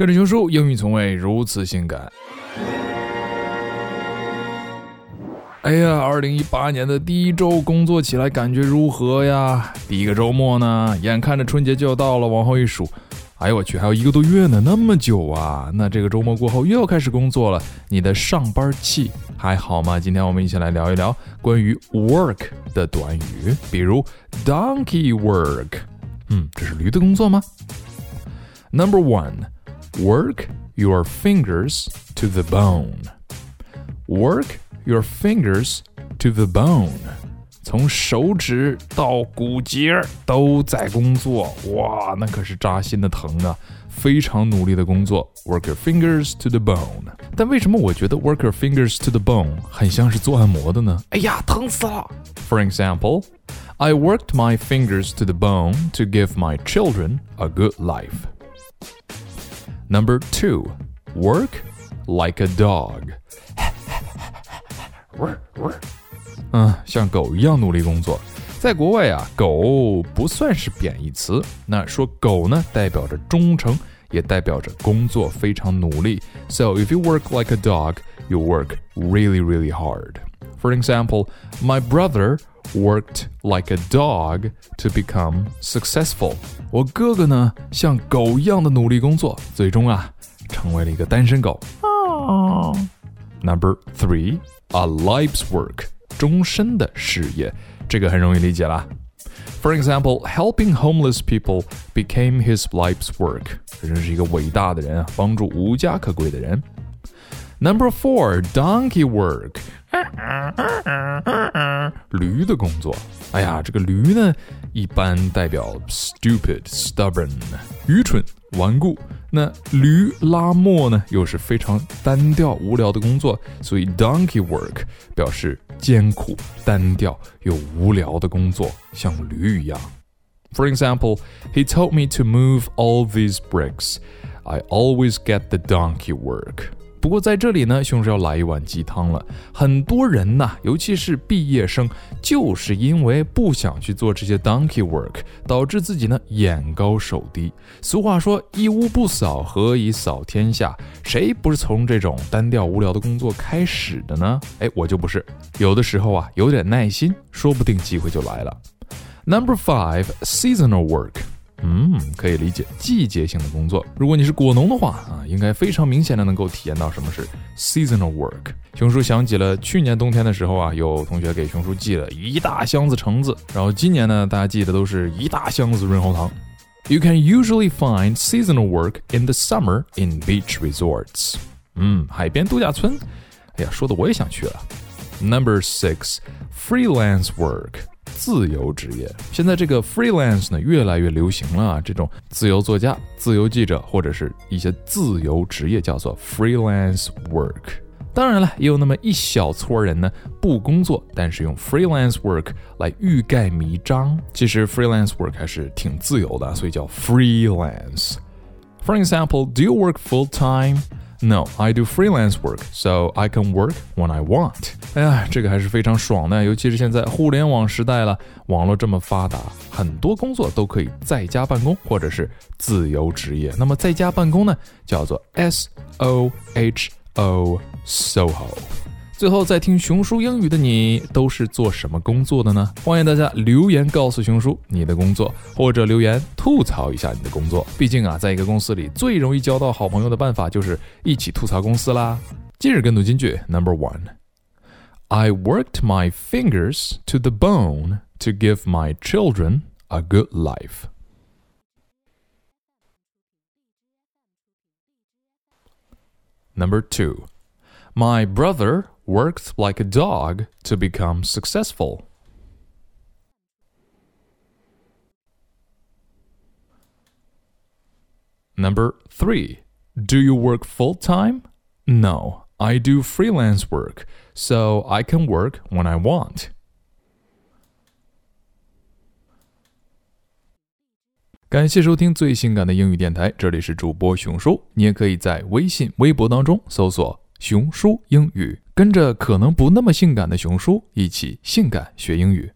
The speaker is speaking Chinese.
跟着熊叔，英语从未如此性感。哎呀，二零一八年的第一周工作起来感觉如何呀？第一个周末呢，眼看着春节就要到了，往后一数，哎呦我去，还有一个多月呢，那么久啊！那这个周末过后又要开始工作了，你的上班气还好吗？今天我们一起来聊一聊关于 work 的短语，比如 donkey work，嗯，这是驴的工作吗？Number one。Work your fingers to the bone. Work your fingers to the bone. 从手指到骨节都在工作，哇，那可是扎心的疼啊！非常努力的工作，work your fingers to the bone。但为什么我觉得 work your fingers to the bone 很像是做按摩的呢？哎呀，疼死了！For example, I worked my fingers to the bone to give my children a good life. Number two, work like a dog. 嗯，像狗一样努力工作。在国外啊，狗不算是贬义词。那说狗呢，代表着忠诚，也代表着工作非常努力。So if you work like a dog, you work really, really hard. For example, my brother worked like a dog to become successful. 我哥哥呢，像狗一样的努力工作，最终啊，成为了一个单身狗。哦。Number three, a life's work，终身的事业，这个很容易理解啦。For example, helping homeless people became his life's work。这真是一个伟大的人啊，帮助无家可归的人。Number four, donkey work， 驴的工作。哎呀，这个驴呢，一般代表 stupid、stubborn，愚蠢、顽固。那驴拉磨呢，又是非常单调、无聊的工作，所以 donkey work 表示艰苦、单调又无聊的工作，像驴一样。For example, he told me to move all these bricks. I always get the donkey work. 不过在这里呢，熊是要来一碗鸡汤了。很多人呐，尤其是毕业生，就是因为不想去做这些 donkey work，导致自己呢眼高手低。俗话说，一屋不扫，何以扫天下？谁不是从这种单调无聊的工作开始的呢？哎，我就不是。有的时候啊，有点耐心，说不定机会就来了。Number five, seasonal work. 嗯，可以理解季节性的工作。如果你是果农的话啊，应该非常明显的能够体验到什么是 seasonal work。熊叔想起了去年冬天的时候啊，有同学给熊叔寄了一大箱子橙子，然后今年呢，大家寄的都是一大箱子润喉糖。You can usually find seasonal work in the summer in beach resorts。嗯，海边度假村。哎呀，说的我也想去了。Number six, freelance work。自由职业，现在这个 freelance 呢越来越流行了啊！这种自由作家、自由记者或者是一些自由职业叫做 freelance work。当然了，也有那么一小撮人呢不工作，但是用 freelance work 来欲盖弥彰。其实 freelance work 还是挺自由的，所以叫 freelance。For example, do you work full time? No, I do freelance work, so I can work when I want. 哎呀，这个还是非常爽的，尤其是现在互联网时代了，网络这么发达，很多工作都可以在家办公或者是自由职业。那么在家办公呢，叫做 S O H O SOHO。最后，在听熊叔英语的你都是做什么工作的呢？欢迎大家留言告诉熊叔你的工作，或者留言吐槽一下你的工作。毕竟啊，在一个公司里最容易交到好朋友的办法就是一起吐槽公司啦。今日跟读金句 Number One：I worked my fingers to the bone to give my children a good life. Number two, my brother worked like a dog to become successful. Number three, do you work full time? No, I do freelance work, so I can work when I want. 感谢收听最性感的英语电台，这里是主播熊叔。你也可以在微信、微博当中搜索“ 熊叔英语”。跟着可能不那么性感的熊叔一起性感学英语。